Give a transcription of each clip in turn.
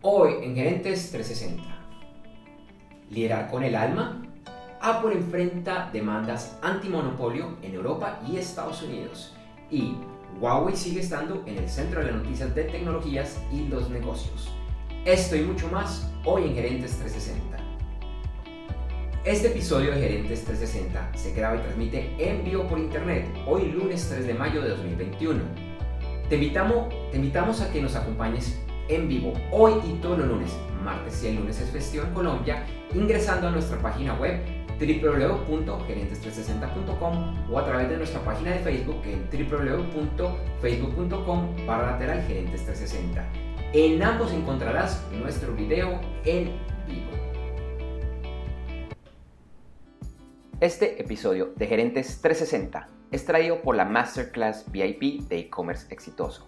Hoy en Gerentes 360. Liderar con el alma. Apple enfrenta demandas antimonopolio en Europa y Estados Unidos. Y Huawei sigue estando en el centro de las noticias de tecnologías y los negocios. Esto y mucho más hoy en Gerentes 360. Este episodio de Gerentes 360 se graba y transmite en vivo por internet hoy lunes 3 de mayo de 2021. Te invitamos, te invitamos a que nos acompañes en vivo hoy y todos los lunes, martes y el lunes es festivo en Colombia, ingresando a nuestra página web www.gerentes360.com o a través de nuestra página de Facebook en www.facebook.com para lateral gerentes 360. En ambos encontrarás nuestro video en vivo. Este episodio de Gerentes 360 es traído por la Masterclass VIP de e-commerce exitoso.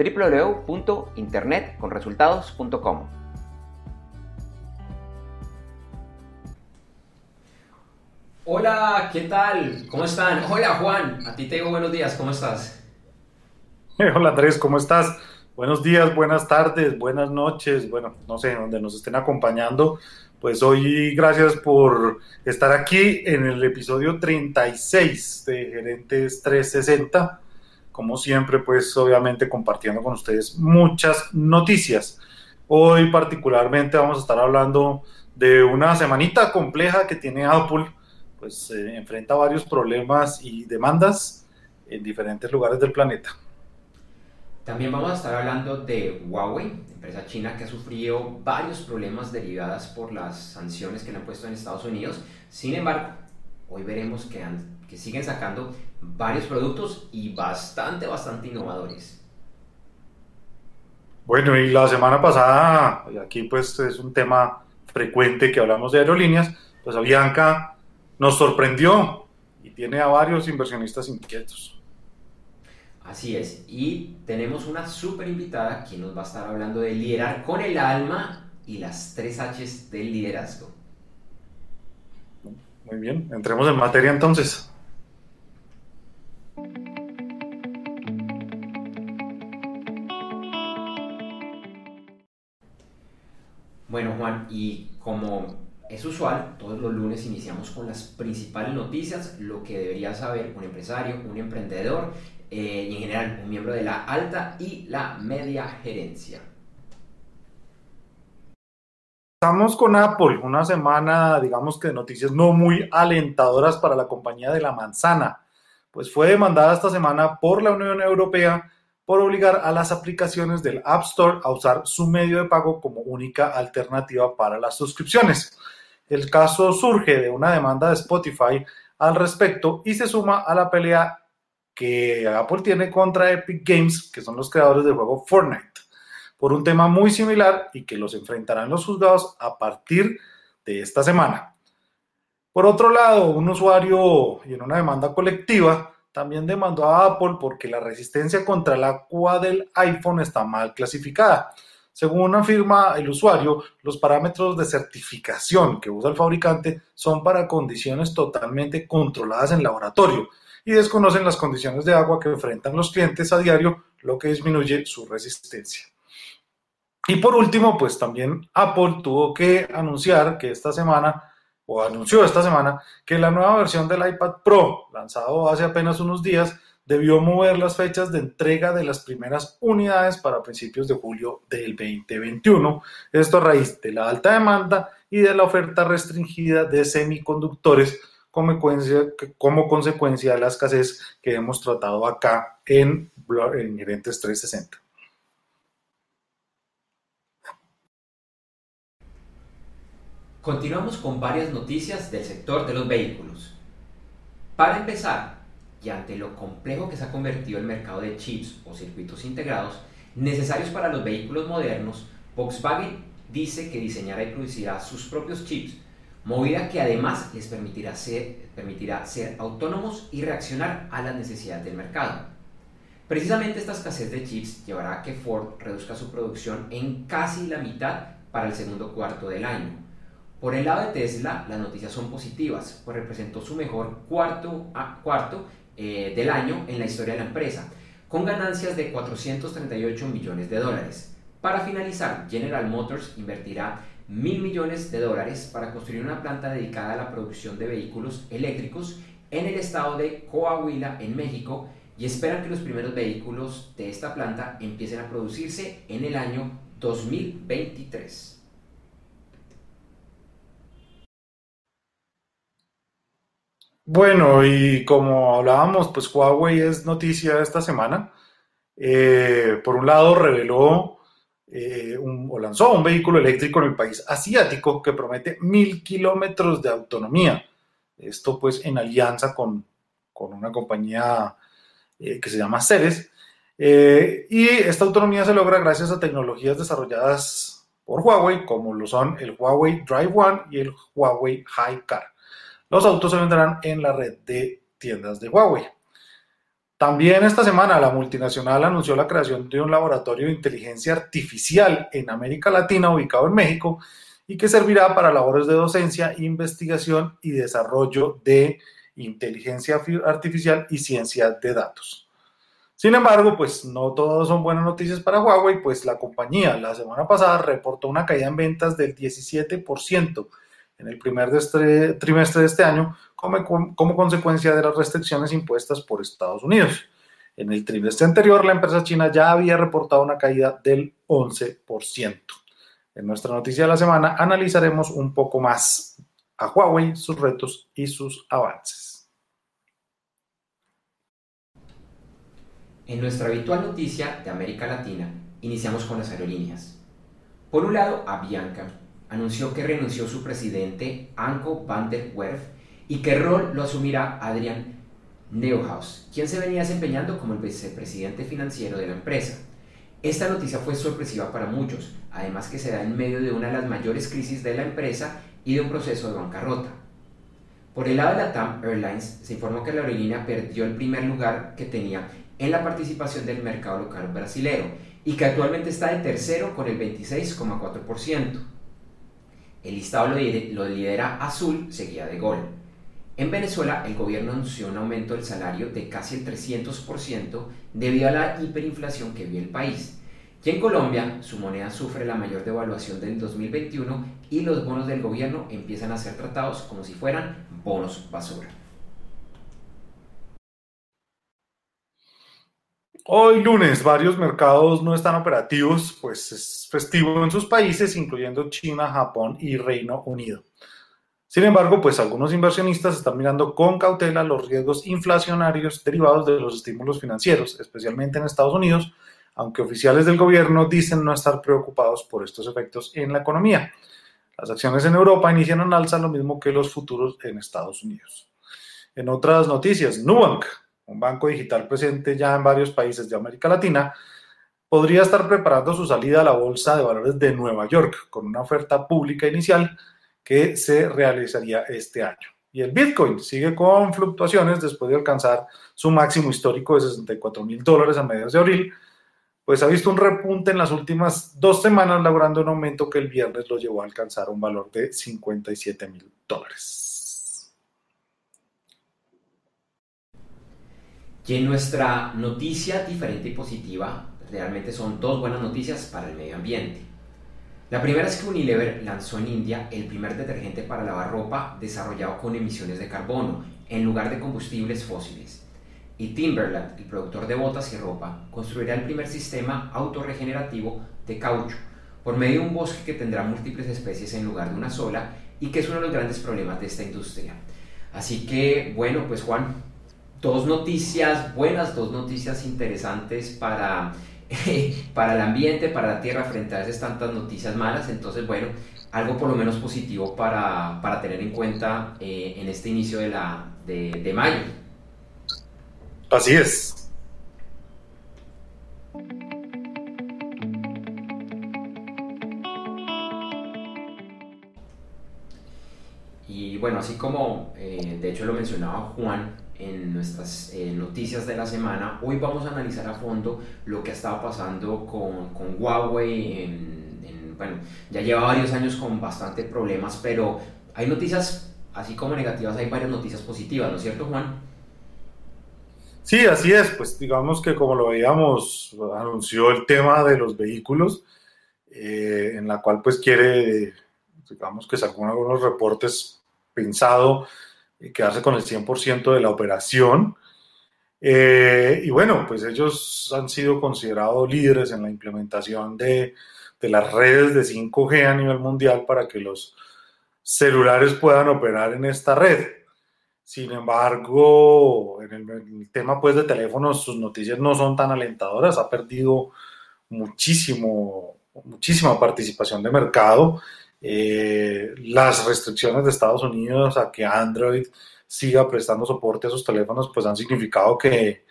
www.internetconresultados.com. Hola, ¿qué tal? ¿Cómo están? Hola Juan, a ti te digo buenos días, ¿cómo estás? Hola Andrés, ¿cómo estás? Buenos días, buenas tardes, buenas noches, bueno, no sé, donde nos estén acompañando. Pues hoy gracias por estar aquí en el episodio 36 de Gerentes 360 como siempre, pues obviamente compartiendo con ustedes muchas noticias. Hoy particularmente vamos a estar hablando de una semanita compleja que tiene Apple, pues eh, enfrenta varios problemas y demandas en diferentes lugares del planeta. También vamos a estar hablando de Huawei, empresa china que ha sufrido varios problemas derivados por las sanciones que le han puesto en Estados Unidos. Sin embargo, hoy veremos que, que siguen sacando varios productos y bastante, bastante innovadores. Bueno, y la semana pasada, aquí pues es un tema frecuente que hablamos de aerolíneas, pues Avianca nos sorprendió y tiene a varios inversionistas inquietos. Así es, y tenemos una súper invitada quien nos va a estar hablando de liderar con el alma y las tres Hs del liderazgo. Muy bien, entremos en materia entonces. Bueno, Juan, y como es usual, todos los lunes iniciamos con las principales noticias, lo que debería saber un empresario, un emprendedor eh, y en general un miembro de la alta y la media gerencia. Estamos con Apple, una semana, digamos que de noticias no muy alentadoras para la compañía de la manzana, pues fue demandada esta semana por la Unión Europea por obligar a las aplicaciones del App Store a usar su medio de pago como única alternativa para las suscripciones. El caso surge de una demanda de Spotify al respecto y se suma a la pelea que Apple tiene contra Epic Games, que son los creadores del juego Fortnite, por un tema muy similar y que los enfrentarán los juzgados a partir de esta semana. Por otro lado, un usuario y en una demanda colectiva también demandó a Apple porque la resistencia contra el agua del iPhone está mal clasificada. Según afirma el usuario, los parámetros de certificación que usa el fabricante son para condiciones totalmente controladas en laboratorio y desconocen las condiciones de agua que enfrentan los clientes a diario, lo que disminuye su resistencia. Y por último, pues también Apple tuvo que anunciar que esta semana o anunció esta semana que la nueva versión del iPad Pro, lanzado hace apenas unos días, debió mover las fechas de entrega de las primeras unidades para principios de julio del 2021. Esto a raíz de la alta demanda y de la oferta restringida de semiconductores como consecuencia, de la escasez que hemos tratado acá en, en Gerentes 360. Continuamos con varias noticias del sector de los vehículos. Para empezar, y ante lo complejo que se ha convertido el mercado de chips o circuitos integrados necesarios para los vehículos modernos, Volkswagen dice que diseñará y producirá sus propios chips, movida que además les permitirá ser, permitirá ser autónomos y reaccionar a las necesidades del mercado. Precisamente esta escasez de chips llevará a que Ford reduzca su producción en casi la mitad para el segundo cuarto del año. Por el lado de Tesla, las noticias son positivas, pues representó su mejor cuarto, a, cuarto eh, del año en la historia de la empresa, con ganancias de 438 millones de dólares. Para finalizar, General Motors invertirá mil millones de dólares para construir una planta dedicada a la producción de vehículos eléctricos en el estado de Coahuila, en México, y esperan que los primeros vehículos de esta planta empiecen a producirse en el año 2023. Bueno, y como hablábamos, pues Huawei es noticia esta semana. Eh, por un lado, reveló eh, o lanzó un vehículo eléctrico en el país asiático que promete mil kilómetros de autonomía. Esto pues en alianza con, con una compañía eh, que se llama Ceres. Y esta autonomía se logra gracias a tecnologías desarrolladas por Huawei, como lo son el Huawei Drive One y el Huawei High Car. Los autos se vendrán en la red de tiendas de Huawei. También esta semana la multinacional anunció la creación de un laboratorio de inteligencia artificial en América Latina ubicado en México y que servirá para labores de docencia, investigación y desarrollo de inteligencia artificial y ciencia de datos. Sin embargo, pues no todas son buenas noticias para Huawei, pues la compañía la semana pasada reportó una caída en ventas del 17% en el primer este, trimestre de este año como, como consecuencia de las restricciones impuestas por Estados Unidos. En el trimestre anterior, la empresa china ya había reportado una caída del 11%. En nuestra noticia de la semana analizaremos un poco más a Huawei, sus retos y sus avances. En nuestra habitual noticia de América Latina, iniciamos con las aerolíneas. Por un lado, Avianca anunció que renunció su presidente Anko van der Werf y que el rol lo asumirá Adrian Neuhaus, quien se venía desempeñando como el vicepresidente financiero de la empresa. Esta noticia fue sorpresiva para muchos, además que se da en medio de una de las mayores crisis de la empresa y de un proceso de bancarrota. Por el lado de la TAM Airlines, se informó que la aerolínea perdió el primer lugar que tenía en la participación del mercado local brasilero y que actualmente está de tercero con el 26,4%. El listado lo lidera Azul, seguida de Gol. En Venezuela, el gobierno anunció un aumento del salario de casi el 300% debido a la hiperinflación que vive el país. Y en Colombia, su moneda sufre la mayor devaluación del 2021 y los bonos del gobierno empiezan a ser tratados como si fueran bonos basura. Hoy lunes varios mercados no están operativos, pues es festivo en sus países, incluyendo China, Japón y Reino Unido. Sin embargo, pues algunos inversionistas están mirando con cautela los riesgos inflacionarios derivados de los estímulos financieros, especialmente en Estados Unidos, aunque oficiales del gobierno dicen no estar preocupados por estos efectos en la economía. Las acciones en Europa inician en alza, lo mismo que los futuros en Estados Unidos. En otras noticias, Nubank un banco digital presente ya en varios países de América Latina, podría estar preparando su salida a la Bolsa de Valores de Nueva York con una oferta pública inicial que se realizaría este año. Y el Bitcoin sigue con fluctuaciones después de alcanzar su máximo histórico de 64 mil dólares a mediados de abril, pues ha visto un repunte en las últimas dos semanas, logrando un aumento que el viernes lo llevó a alcanzar un valor de 57 mil dólares. En nuestra noticia diferente y positiva, realmente son dos buenas noticias para el medio ambiente. La primera es que Unilever lanzó en India el primer detergente para lavar ropa desarrollado con emisiones de carbono en lugar de combustibles fósiles. Y Timberland, el productor de botas y ropa, construirá el primer sistema autorregenerativo de caucho por medio de un bosque que tendrá múltiples especies en lugar de una sola y que es uno de los grandes problemas de esta industria. Así que, bueno, pues Juan, dos noticias buenas, dos noticias interesantes para, para el ambiente, para la tierra, frente a esas tantas noticias malas. Entonces, bueno, algo por lo menos positivo para, para tener en cuenta eh, en este inicio de, la, de, mayo. Así es, Y bueno, así como eh, de hecho lo mencionaba Juan, en nuestras eh, noticias de la semana, hoy vamos a analizar a fondo lo que ha estado pasando con, con Huawei. En, bueno, ya lleva varios años con bastante problemas, pero hay noticias, así como negativas, hay varias noticias positivas, ¿no es cierto, Juan? Sí, así es, pues digamos que como lo veíamos, anunció el tema de los vehículos, eh, en la cual pues quiere, digamos que sacó algunos reportes pensado quedarse con el 100% de la operación. Eh, y bueno, pues ellos han sido considerados líderes en la implementación de, de, las redes de 5G a nivel mundial para que los celulares puedan operar en esta red. Sin embargo, en el, tema pues de teléfonos, sus noticias no son tan alentadoras. Ha perdido muchísimo, muchísima participación de mercado. Eh, las restricciones de Estados Unidos a que Android siga prestando soporte a sus teléfonos, pues han significado que,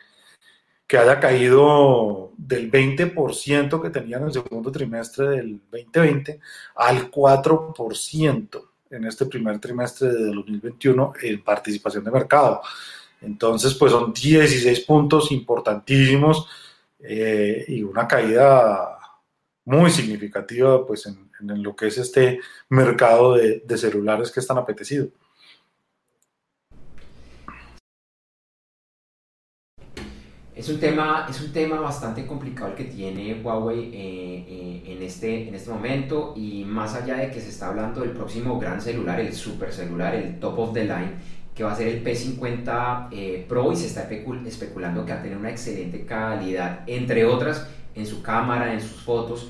que haya caído del 20% que tenía en el segundo trimestre del 2020 al 4% en este primer trimestre de 2021 en participación de mercado. Entonces, pues son 16 puntos importantísimos eh, y una caída muy significativa pues en, lo que es este mercado de, de celulares que es tan apetecido. Es un tema, es un tema bastante complicado el que tiene Huawei eh, eh, en, este, en este momento y más allá de que se está hablando del próximo gran celular, el super celular, el top of the line, que va a ser el P50 eh, Pro y se está especulando que va a tener una excelente calidad, entre otras, en su cámara, en sus fotos.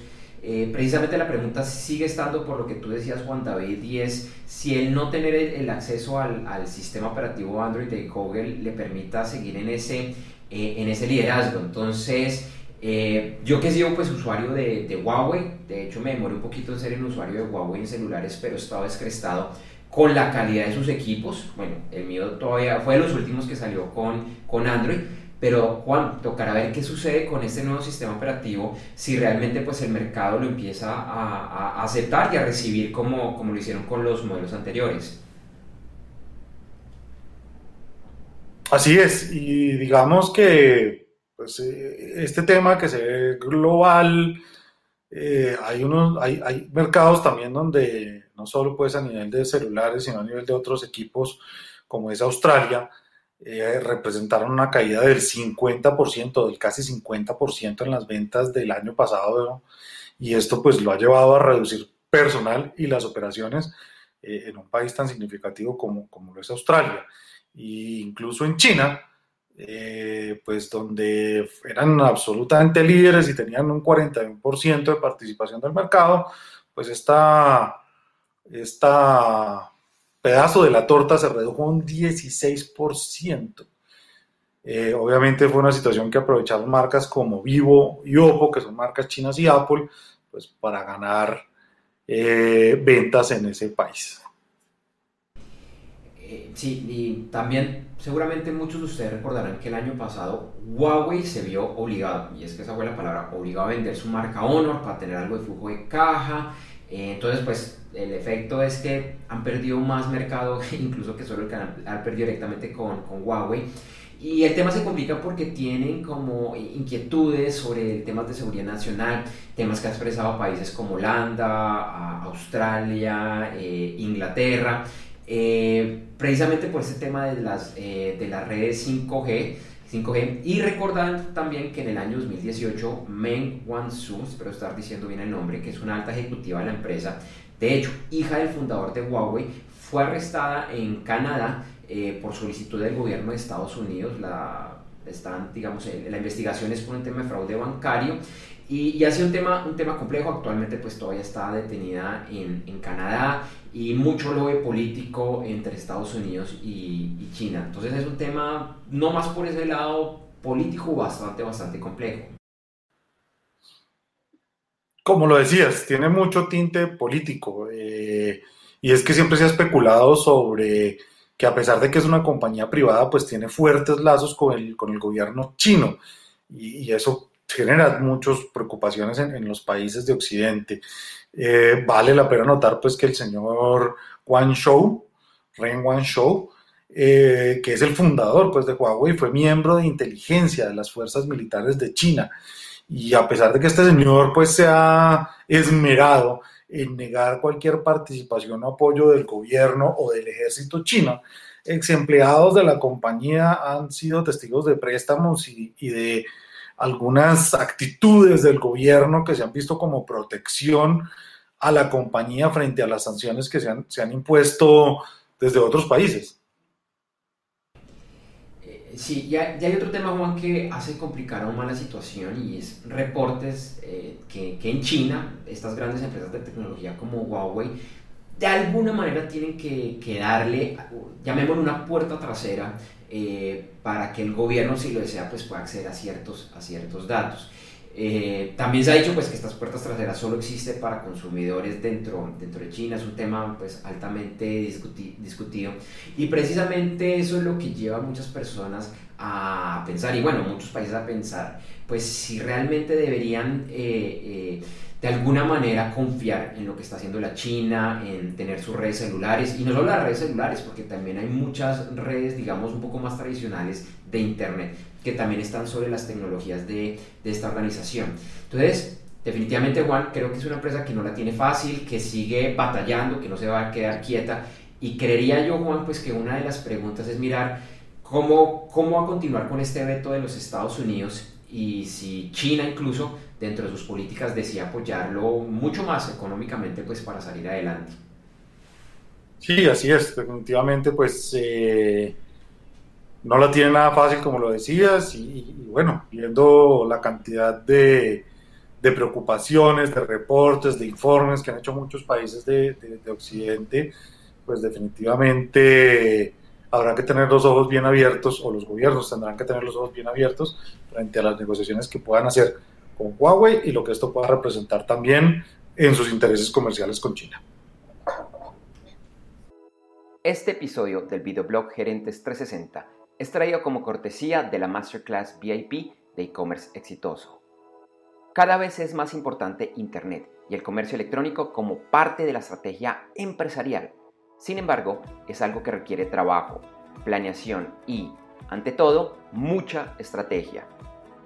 Precisamente la pregunta sigue estando por lo que tú decías, Juan David, y es si el no tener el, acceso al, sistema operativo Android de Google le permita seguir en ese eh, en ese liderazgo. Entonces, eh, yo que he sido pues usuario de, Huawei, de hecho me demoré un poquito en ser un usuario de Huawei en celulares, pero he estado descrestado con la calidad de sus equipos. Bueno, el mío todavía fue de los últimos que salió con, con Android. Pero Juan, tocará ver qué sucede con este nuevo sistema operativo, si realmente pues el mercado lo empieza a, aceptar y a recibir como, como lo hicieron con los modelos anteriores. Así es, y digamos que pues, eh, este tema que se ve global, eh, hay, unos, hay, hay, mercados también donde no solo pues a nivel de celulares, sino a nivel de otros equipos, como es Australia, eh, representaron una caída del 50%, del casi 50% en las ventas del año pasado, y esto pues lo ha llevado a reducir personal y las operaciones en un país tan significativo como, como lo es Australia. E incluso en China, eh, pues donde eran absolutamente líderes y tenían un 41% de participación del mercado, pues esta, esta pedazo de la torta se redujo un 16%. Eh, obviamente fue una situación que aprovecharon marcas como Vivo y Oppo, que son marcas chinas y Apple, pues para ganar eh, ventas en ese país. Eh, sí, y también seguramente muchos de ustedes recordarán que el año pasado Huawei se vio obligado, y es que esa fue la palabra, obligado a vender su marca Honor para tener algo de flujo de caja. Eh, entonces, pues el efecto es que han perdido más mercado incluso que solo el que han, perdido directamente con, con Huawei. Y el tema se complica porque tienen como inquietudes sobre temas de seguridad nacional, temas que ha expresado países como Holanda, Australia, eh, Inglaterra. Eh, precisamente por ese tema de las, de las redes 5G, 5G. Y recordar también que en el año 2018, Meng Wanzhou, espero estar diciendo bien el nombre, que es una alta ejecutiva de la empresa, de hecho, hija del fundador de Huawei, fue arrestada en Canadá eh, por solicitud del gobierno de Estados Unidos. La, están, digamos, la investigación es por un tema de fraude bancario y, y ha sido un tema, un tema complejo. Actualmente, pues todavía está detenida en, en Canadá y mucho lobby político entre Estados Unidos y, China. Entonces es un tema, no más por ese lado político, bastante, bastante complejo. Como lo decías, tiene mucho tinte político eh, y es que siempre se ha especulado sobre que a pesar de que es una compañía privada, pues tiene fuertes lazos con el, con el gobierno chino y, eso genera muchas preocupaciones en, los países de Occidente. Eh, vale la pena notar pues que el señor Wang Shou, Ren Shou, eh, que es el fundador pues, de Huawei, fue miembro de inteligencia de las fuerzas militares de China. Y a pesar de que este señor pues, se ha esmerado en negar cualquier participación o apoyo del gobierno o del ejército chino, ex empleados de la compañía han sido testigos de préstamos y, de algunas actitudes del gobierno que se han visto como protección a la compañía frente a las sanciones que se han, se han impuesto desde otros países. Sí, ya, hay otro tema, Juan, que hace complicar aún más la situación y es reportes eh, que, que, en China estas grandes empresas de tecnología como Huawei de alguna manera tienen que, darle, llamémoslo una puerta trasera eh, para que el gobierno, si lo desea, pues pueda acceder a ciertos, a ciertos datos. Eh, también se ha dicho pues, que estas puertas traseras solo existen para consumidores dentro, dentro de China, es un tema pues, altamente discutido y precisamente eso es lo que lleva a muchas personas a pensar y bueno, muchos países a pensar pues si realmente deberían eh, de alguna manera confiar en lo que está haciendo la China, en tener sus redes celulares, y no solo las redes celulares, porque también hay muchas redes, digamos, un poco más tradicionales de Internet, que también están sobre las tecnologías de, de esta organización. Entonces, definitivamente Juan, creo que es una empresa que no la tiene fácil, que sigue batallando, que no se va a quedar quieta, y creería yo, Juan, pues que una de las preguntas es mirar cómo, cómo va a continuar con este veto de los Estados Unidos y si China incluso dentro de sus políticas decía apoyarlo mucho más económicamente pues para salir adelante. Sí, así es, definitivamente pues eh, no la tiene nada fácil como lo decías y, bueno, viendo la cantidad de, de, preocupaciones, de reportes, de informes que han hecho muchos países de, de Occidente, pues definitivamente habrá que tener los ojos bien abiertos, o los gobiernos tendrán que tener los ojos bien abiertos frente a las negociaciones que puedan hacer con Huawei y lo que esto pueda representar también en sus intereses comerciales con China. Este episodio del videoblog Gerentes 360 es traído como cortesía de la Masterclass VIP de e-commerce exitoso. Cada vez es más importante Internet y el comercio electrónico como parte de la estrategia empresarial sin embargo, es algo que requiere trabajo, planeación y, ante todo, mucha estrategia.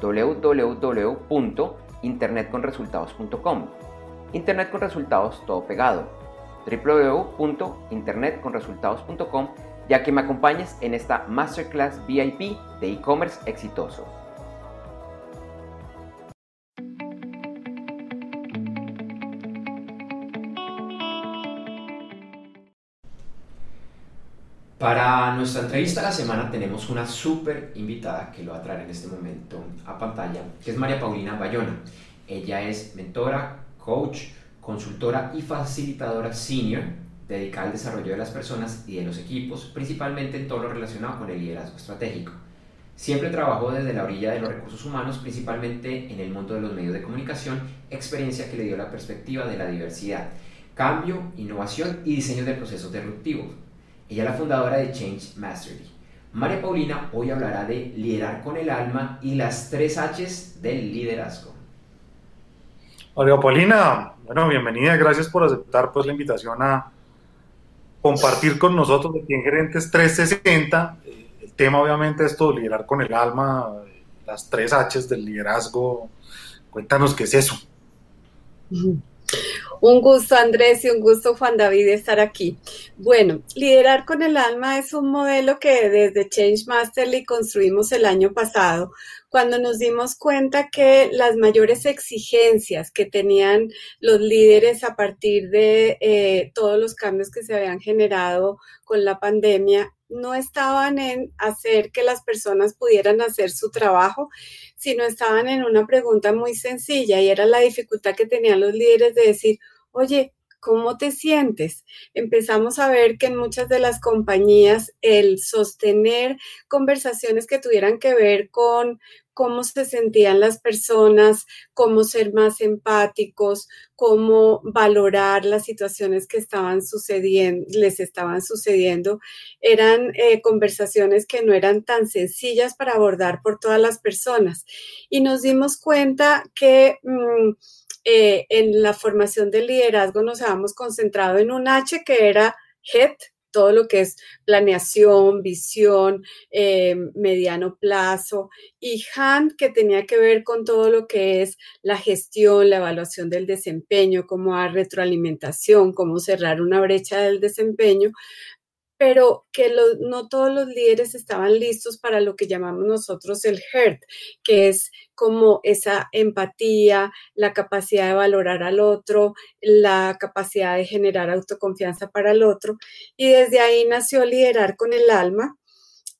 www.internetconresultados.com. Internet con resultados todo pegado. www.internetconresultados.com ya que me acompañes en esta Masterclass VIP de e-commerce exitoso. Para nuestra entrevista de la semana tenemos una súper invitada que lo va a traer en este momento a pantalla, que es María Paulina Bayona. Ella es mentora, coach, consultora y facilitadora senior dedicada al desarrollo de las personas y de los equipos, principalmente en todo lo relacionado con el liderazgo estratégico. Siempre trabajó desde la orilla de los recursos humanos, principalmente en el mundo de los medios de comunicación, experiencia que le dio la perspectiva de la diversidad, cambio, innovación y diseño de procesos disruptivos ella es la fundadora de Change Mastery. María Paulina hoy hablará de liderar con el alma y las tres Hs del liderazgo. María Paulina, bueno, bienvenida, gracias por aceptar pues la invitación a compartir con nosotros aquí en Gerentes 360. El tema obviamente es todo, liderar con el alma, las tres Hs del liderazgo. Cuéntanos qué es eso. Un gusto Andrés y un gusto Juan David estar aquí. Bueno, liderar con el alma es un modelo que desde Change Masterly construimos el año pasado, cuando nos dimos cuenta que las mayores exigencias que tenían los líderes a partir de eh, todos los cambios que se habían generado con la pandemia no estaban en hacer que las personas pudieran hacer su trabajo, sino estaban en una pregunta muy sencilla y era la dificultad que tenían los líderes de decir, oye, ¿Cómo te sientes? Empezamos a ver que en muchas de las compañías el sostener conversaciones que tuvieran que ver con cómo se sentían las personas, cómo ser más empáticos, cómo valorar las situaciones que estaban sucediendo, les estaban sucediendo. Eran eh, conversaciones que no eran tan sencillas para abordar por todas las personas. Y nos dimos cuenta que mm, eh, en la formación del liderazgo nos habíamos concentrado en un H que era HET, todo lo que es planeación, visión, eh, mediano plazo, y HAND, que tenía que ver con todo lo que es la gestión, la evaluación del desempeño, cómo dar retroalimentación, cómo cerrar una brecha del desempeño, pero que no todos los líderes estaban listos para lo que llamamos nosotros el HERT, que es como esa empatía, la capacidad de valorar al otro, la capacidad de generar autoconfianza para el otro. Y desde ahí nació liderar con el alma,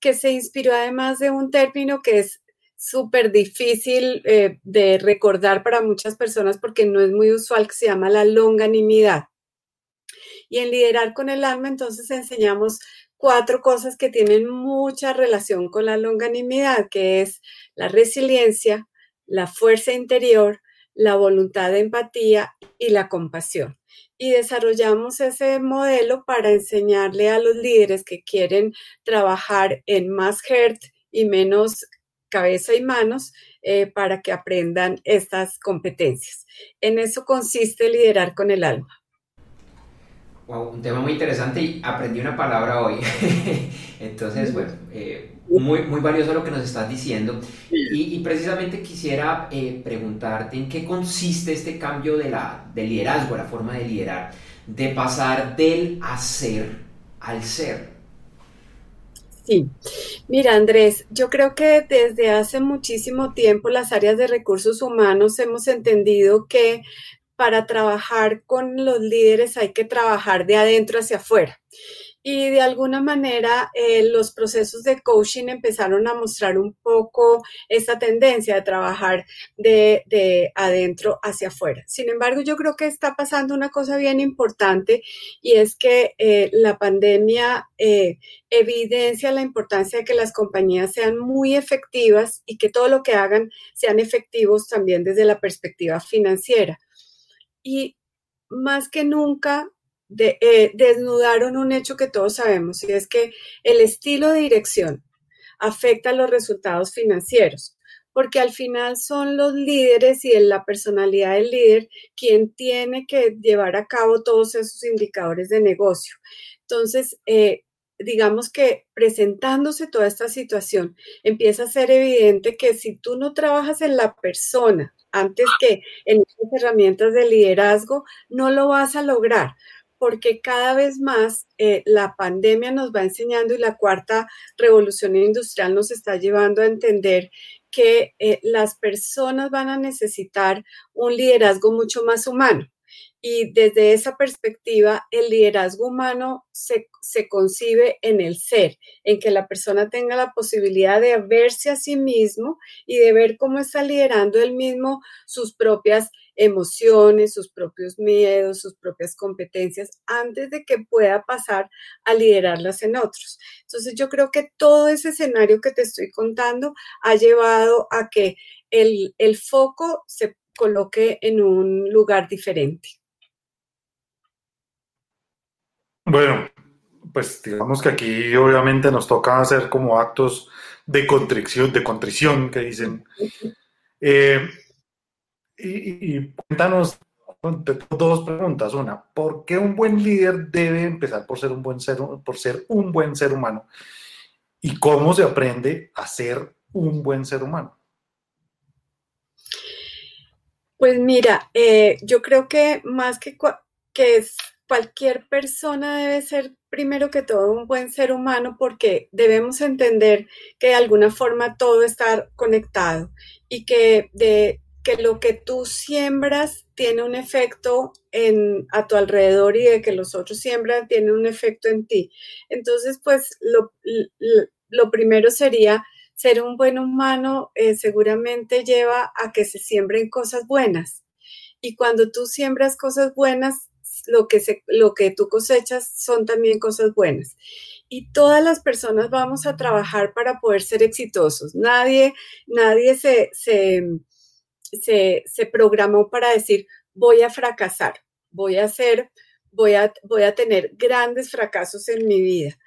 que se inspiró además de un término que es súper difícil eh, de recordar para muchas personas porque no es muy usual, que se llama la longanimidad. Y en liderar con el alma, entonces enseñamos cuatro cosas que tienen mucha relación con la longanimidad, que es la resiliencia, la fuerza interior, la voluntad de empatía y la compasión. Y desarrollamos ese modelo para enseñarle a los líderes que quieren trabajar en más heart y menos cabeza y manos eh, para que aprendan estas competencias. En eso consiste liderar con el alma. Wow, un tema muy interesante y aprendí una palabra hoy. Entonces, bueno, eh, muy, muy valioso lo que nos estás diciendo. Y, precisamente quisiera eh, preguntarte en qué consiste este cambio de, la, de liderazgo, la forma de liderar, de pasar del hacer al ser. Sí, mira Andrés, yo creo que desde hace muchísimo tiempo las áreas de recursos humanos hemos entendido que para trabajar con los líderes hay que trabajar de adentro hacia afuera. Y de alguna manera eh, los procesos de coaching empezaron a mostrar un poco esa tendencia de trabajar de, adentro hacia afuera. Sin embargo, yo creo que está pasando una cosa bien importante y es que eh, la pandemia eh, evidencia la importancia de que las compañías sean muy efectivas y que todo lo que hagan sean efectivos también desde la perspectiva financiera y más que nunca eh, desnudaron un hecho que todos sabemos y es que el estilo de dirección afecta los resultados financieros, porque al final son los líderes y la personalidad del líder quien tiene que llevar a cabo todos esos indicadores de negocio. Entonces, eh, digamos que presentándose toda esta situación, empieza a ser evidente que si tú no trabajas en la persona, antes que en estas herramientas de liderazgo, no lo vas a lograr porque cada vez más eh, la pandemia nos va enseñando y la cuarta revolución industrial nos está llevando a entender que eh, las personas van a necesitar un liderazgo mucho más humano. Y desde esa perspectiva, el liderazgo humano se, concibe en el ser, en que la persona tenga la posibilidad de verse a sí mismo y de ver cómo está liderando él mismo sus propias emociones, sus propios miedos, sus propias competencias, antes de que pueda pasar a liderarlas en otros. Entonces yo creo que todo ese escenario que te estoy contando ha llevado a que el, el foco se coloque en un lugar diferente. Bueno, pues digamos que aquí obviamente nos toca hacer como actos de contrición, de contrición que dicen. Eh, y, cuéntanos dos preguntas. Una, ¿por qué un buen líder debe empezar por ser un buen ser, por ser un buen ser humano? ¿Y cómo se aprende a ser un buen ser humano? Pues mira, eh, yo creo que más que, que cualquier persona debe ser primero que todo un buen ser humano porque debemos entender que de alguna forma todo está conectado y que, de, que lo que tú siembras tiene un efecto en, a tu alrededor y de que los otros siembran tiene un efecto en ti. Entonces, pues lo, lo primero sería ser un buen humano eh, seguramente lleva a que se siembren cosas buenas. Y cuando tú siembras cosas buenas, lo que, se, lo que tú cosechas son también cosas buenas. Y todas las personas vamos a trabajar para poder ser exitosos. Nadie, nadie se, se, se, se programó para decir, voy a fracasar, voy a hacer, voy a, voy a tener grandes fracasos en mi vida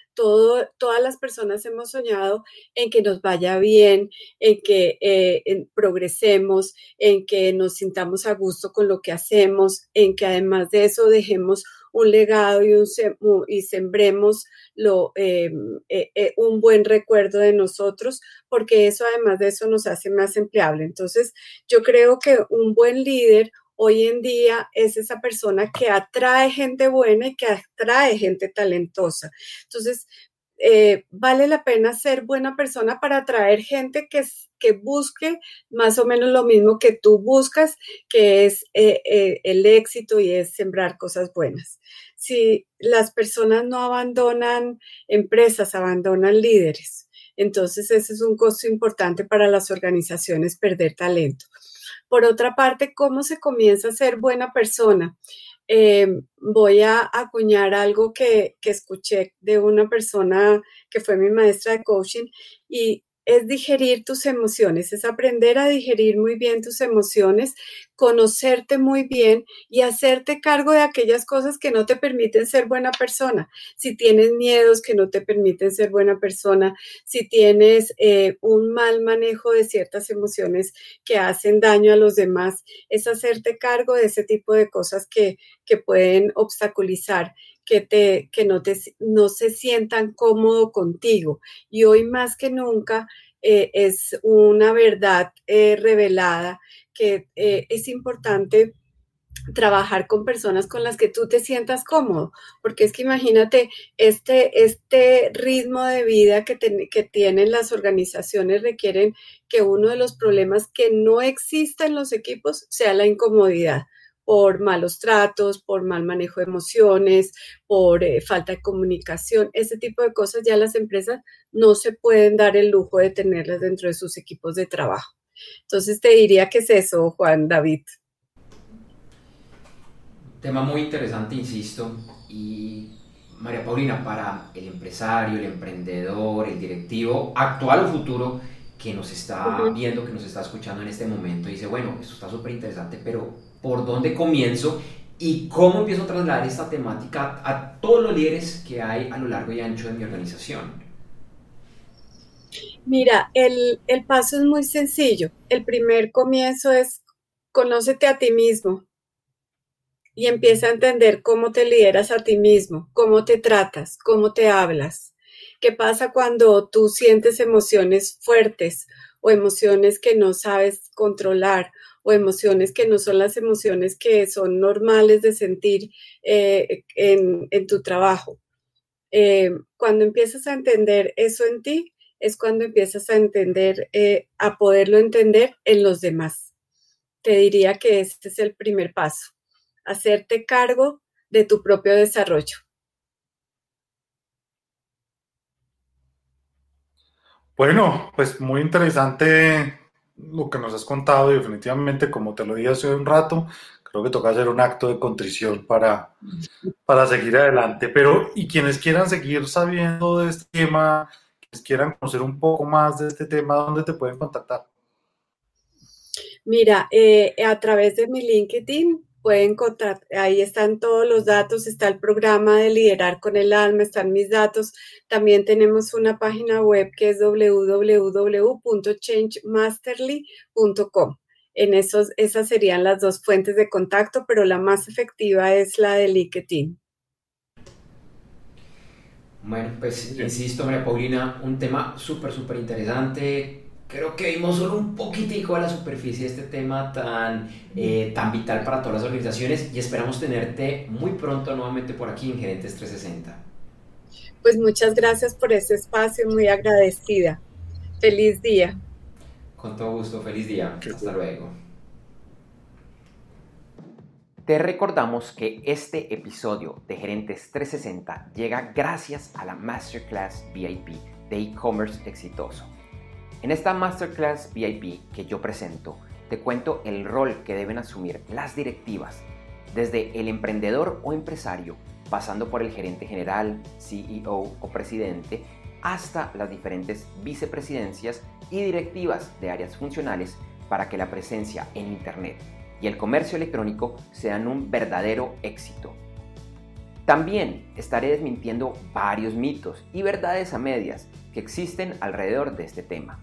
todas las personas hemos soñado en que nos vaya bien, en que eh, progresemos, en que nos sintamos a gusto con lo que hacemos, en que además de eso dejemos un legado y, un, y sembremos em, eh, eh, un buen recuerdo de nosotros, porque eso además de eso nos hace más empleable. Entonces, yo creo que un buen líder hoy en día es esa persona que atrae gente buena y que atrae gente talentosa. Entonces, eh, vale la pena ser buena persona para atraer gente que, que busque más o menos lo mismo que tú buscas, que es eh, eh, el éxito y es sembrar cosas buenas. Si las personas no abandonan empresas, abandonan líderes. Entonces, ese es un costo importante para las organizaciones, perder talento. Por otra parte, ¿cómo se comienza a ser buena persona? Eh, voy a acuñar algo que, que, escuché de una persona que fue mi maestra de coaching y es digerir tus emociones, es aprender a digerir muy bien tus emociones, conocerte muy bien y hacerte cargo de aquellas cosas que no te permiten ser buena persona. Si tienes miedos que no te permiten ser buena persona, si tienes eh, un mal manejo de ciertas emociones que hacen daño a los demás, es hacerte cargo de ese tipo de cosas que, que pueden obstaculizar que, te, que no, te, no se sientan cómodo contigo. Y hoy más que nunca eh, es una verdad eh, revelada que eh, es importante trabajar con personas con las que tú te sientas cómodo, porque es que imagínate, este, este ritmo de vida que, que tienen las organizaciones requieren que uno de los problemas que no exista en los equipos sea la incomodidad por malos tratos, por mal manejo de emociones, por eh, falta de comunicación, ese tipo de cosas ya las empresas no se pueden dar el lujo de tenerlas dentro de sus equipos de trabajo. Entonces te diría que es eso, Juan David. Tema muy interesante, insisto, y María Paulina, para el empresario, el emprendedor, el directivo, actual o futuro, que nos está viendo, que nos está escuchando en este momento, dice, bueno, esto está súper interesante, pero por dónde comienzo y cómo empiezo a trasladar esta temática a todos los líderes que hay a lo largo y ancho de mi organización. Mira, el, el paso es muy sencillo. El primer comienzo es conócete a ti mismo y empieza a entender cómo te lideras a ti mismo, cómo te tratas, cómo te hablas. ¿Qué pasa cuando tú sientes emociones fuertes o emociones que no sabes controlar o emociones que no son las emociones que son normales de sentir eh, en, tu trabajo. Eh, cuando empiezas a entender eso en ti, es cuando empiezas a entender, eh, a poderlo entender en los demás. Te diría que este es el primer paso, hacerte cargo de tu propio desarrollo. Bueno, pues muy interesante lo que nos has contado y definitivamente, como te lo dije hace un rato, creo que toca hacer un acto de contrición para, para seguir adelante. Pero, y quienes quieran seguir sabiendo de este tema, quienes quieran conocer un poco más de este tema, ¿dónde te pueden contactar? Mira, eh, a través de mi LinkedIn pueden encontrar, ahí están todos los datos, está el programa de liderar con el alma, están mis datos. También tenemos una página web que es www.changemasterly.com. En esos, esas serían las dos fuentes de contacto, pero la más efectiva es la de LinkedIn. Bueno, pues insisto, María Paulina, un tema súper, súper interesante creo que vimos solo un poquitico a la superficie de este tema tan, eh, tan vital para todas las organizaciones y esperamos tenerte muy pronto nuevamente por aquí en Gerentes 360. Pues muchas gracias por ese espacio, muy agradecida. Feliz día. Con todo gusto, feliz día. Hasta luego. Te recordamos que este episodio de Gerentes 360 llega gracias a la Masterclass VIP de e-commerce exitoso. En esta Masterclass VIP que yo presento, te cuento el rol que deben asumir las directivas desde el emprendedor o empresario, pasando por el gerente general, CEO o presidente, hasta las diferentes vicepresidencias y directivas de áreas funcionales para que la presencia en Internet y el comercio electrónico sean un verdadero éxito. También estaré desmintiendo varios mitos y verdades a medias que existen alrededor de este tema.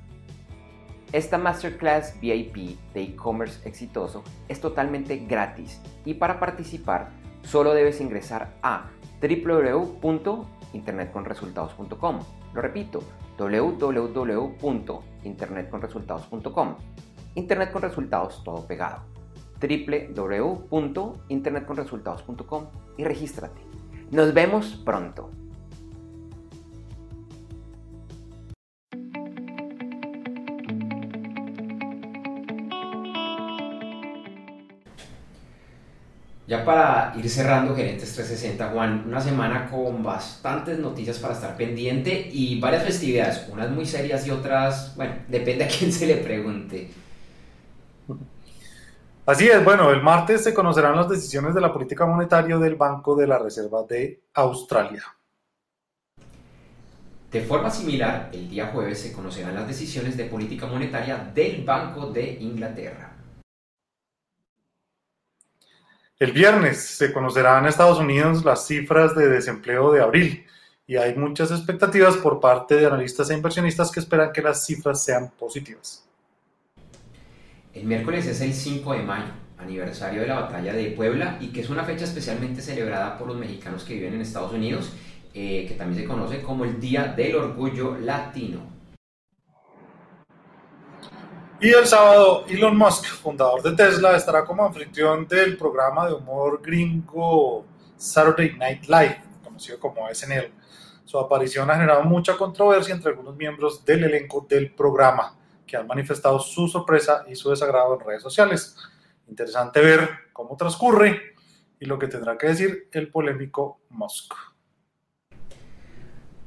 Esta Masterclass VIP de e-commerce exitoso es totalmente gratis y para participar solo debes ingresar a www.internetconresultados.com. Lo repito, www.internetconresultados.com. Internet con resultados todo pegado. www.internetconresultados.com y regístrate. Nos vemos pronto. Ya para ir cerrando Gerentes 360, Juan, una semana con bastantes noticias para estar pendiente y varias festividades, unas muy serias y otras, bueno, depende a quién se le pregunte. Así es, bueno, el martes se conocerán las decisiones de la política monetaria del Banco de la Reserva de Australia. De forma similar, el día jueves se conocerán las decisiones de política monetaria del Banco de Inglaterra. El viernes se conocerán en Estados Unidos las cifras de desempleo de abril y hay muchas expectativas por parte de analistas e inversionistas que esperan que las cifras sean positivas. El miércoles es el 5 de mayo, aniversario de la batalla de Puebla y que es una fecha especialmente celebrada por los mexicanos que viven en Estados Unidos, eh, que también se conoce como el Día del Orgullo Latino. Y el sábado, Elon Musk, fundador de Tesla, estará como anfitrión del programa de humor gringo Saturday Night Live, conocido como SNL. Su aparición ha generado mucha controversia entre algunos miembros del elenco del programa, que han manifestado su sorpresa y su desagrado en redes sociales. Interesante ver cómo transcurre y lo que tendrá que decir el polémico Musk.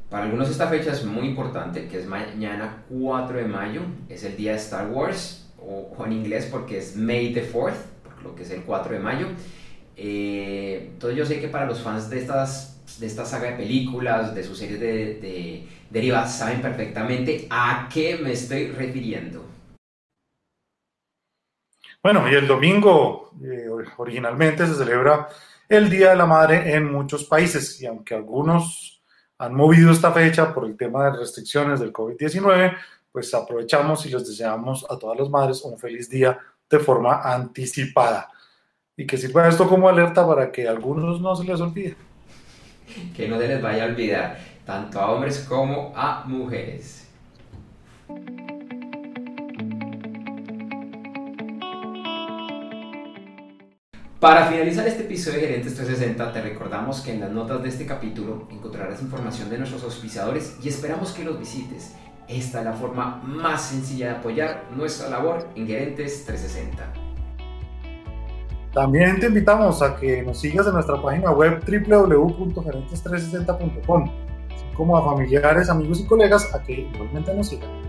Para algunos esta fecha es muy importante, que es mañana 4 de mayo, es el día de Star Wars, o, en inglés porque es May the 4th, lo que es el 4 de mayo. Eh, entonces yo sé que para los fans de, estas, de esta saga de películas, de sus series de, de derivadas, saben perfectamente a qué me estoy refiriendo. Bueno, y el domingo eh, originalmente se celebra el Día de la Madre en muchos países, y aunque algunos han movido esta fecha por el tema de restricciones del COVID-19, pues aprovechamos y les deseamos a todas las madres un feliz día de forma anticipada. Y que sirva esto como alerta para que a algunos no se les olvide. Que no se les vaya a olvidar, tanto a hombres como a mujeres. Para finalizar este episodio de Gerentes 360, te recordamos que en las notas de este capítulo encontrarás información de nuestros auspiciadores y esperamos que los visites. Esta es la forma más sencilla de apoyar nuestra labor en Gerentes 360. También te invitamos a que nos sigas en nuestra página web www.gerentes360.com, así como a familiares, amigos y colegas a que igualmente nos sigan.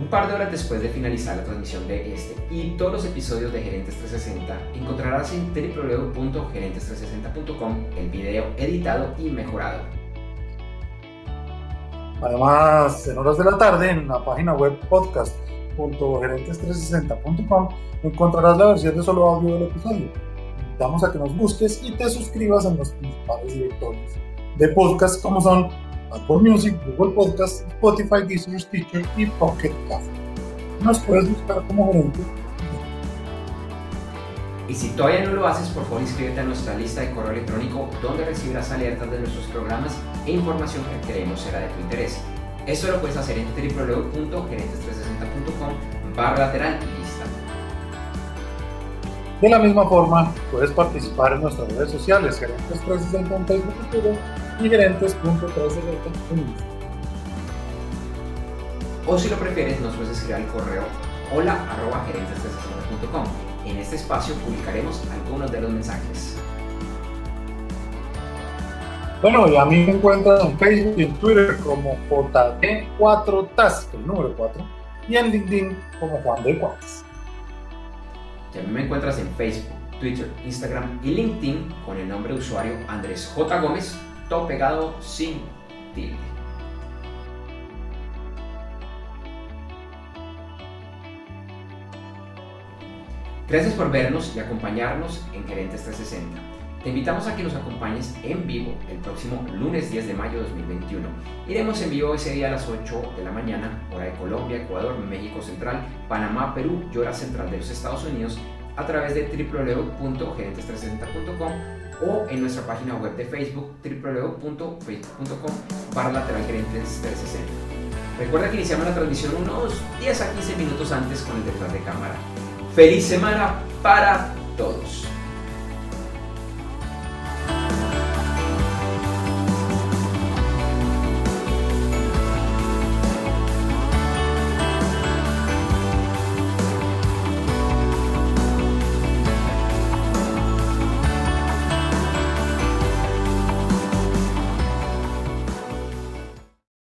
Un par de horas después de finalizar la transmisión de este y todos los episodios de Gerentes 360, encontrarás en www.gerentes360.com el video editado y mejorado. Además, en horas de la tarde, en la página web podcast.gerentes360.com encontrarás la versión de solo audio del episodio. Invitamos a que nos busques y te suscribas en los principales directorios de podcast como son Apple Music, Google Podcast, Spotify, Deezer, Stitcher y Pocket Cast. Nos puedes buscar como gerente. Y si todavía no lo haces, por favor inscríbete a nuestra lista de correo electrónico donde recibirás alertas de nuestros programas e información que creemos será de tu interés. Esto lo puedes hacer en www.gerentes360.com barra lateral lista. De la misma forma, puedes participar en nuestras redes sociales, Gerentes 360 en Facebook y Twitter, y O si lo prefieres, nos puedes escribir al correo hola arroba gerentes360.com. En este espacio publicaremos algunos de los mensajes. Bueno, y a mí me encuentran en Facebook y en Twitter como JD4TAS, el número 4, y en LinkedIn como Juan de a mí me encuentras en Facebook Twitter, Instagram y LinkedIn con el nombre de usuario Andrés J. Gómez, todo pegado sin tilde. Gracias por vernos y acompañarnos en Gerentes 360. Te invitamos a que nos acompañes en vivo el próximo lunes 10 de mayo de 2021. Iremos en vivo ese día a las 8 de la mañana, hora de Colombia, Ecuador, México Central, Panamá, Perú y hora central de los Estados Unidos a través de www.gerentes360.com o en nuestra página web de Facebook www.facebook.com barra lateral gerentes 360. Recuerda que iniciamos la transmisión unos 10 a 15 minutos antes con el detrás de cámara. ¡Feliz semana para todos!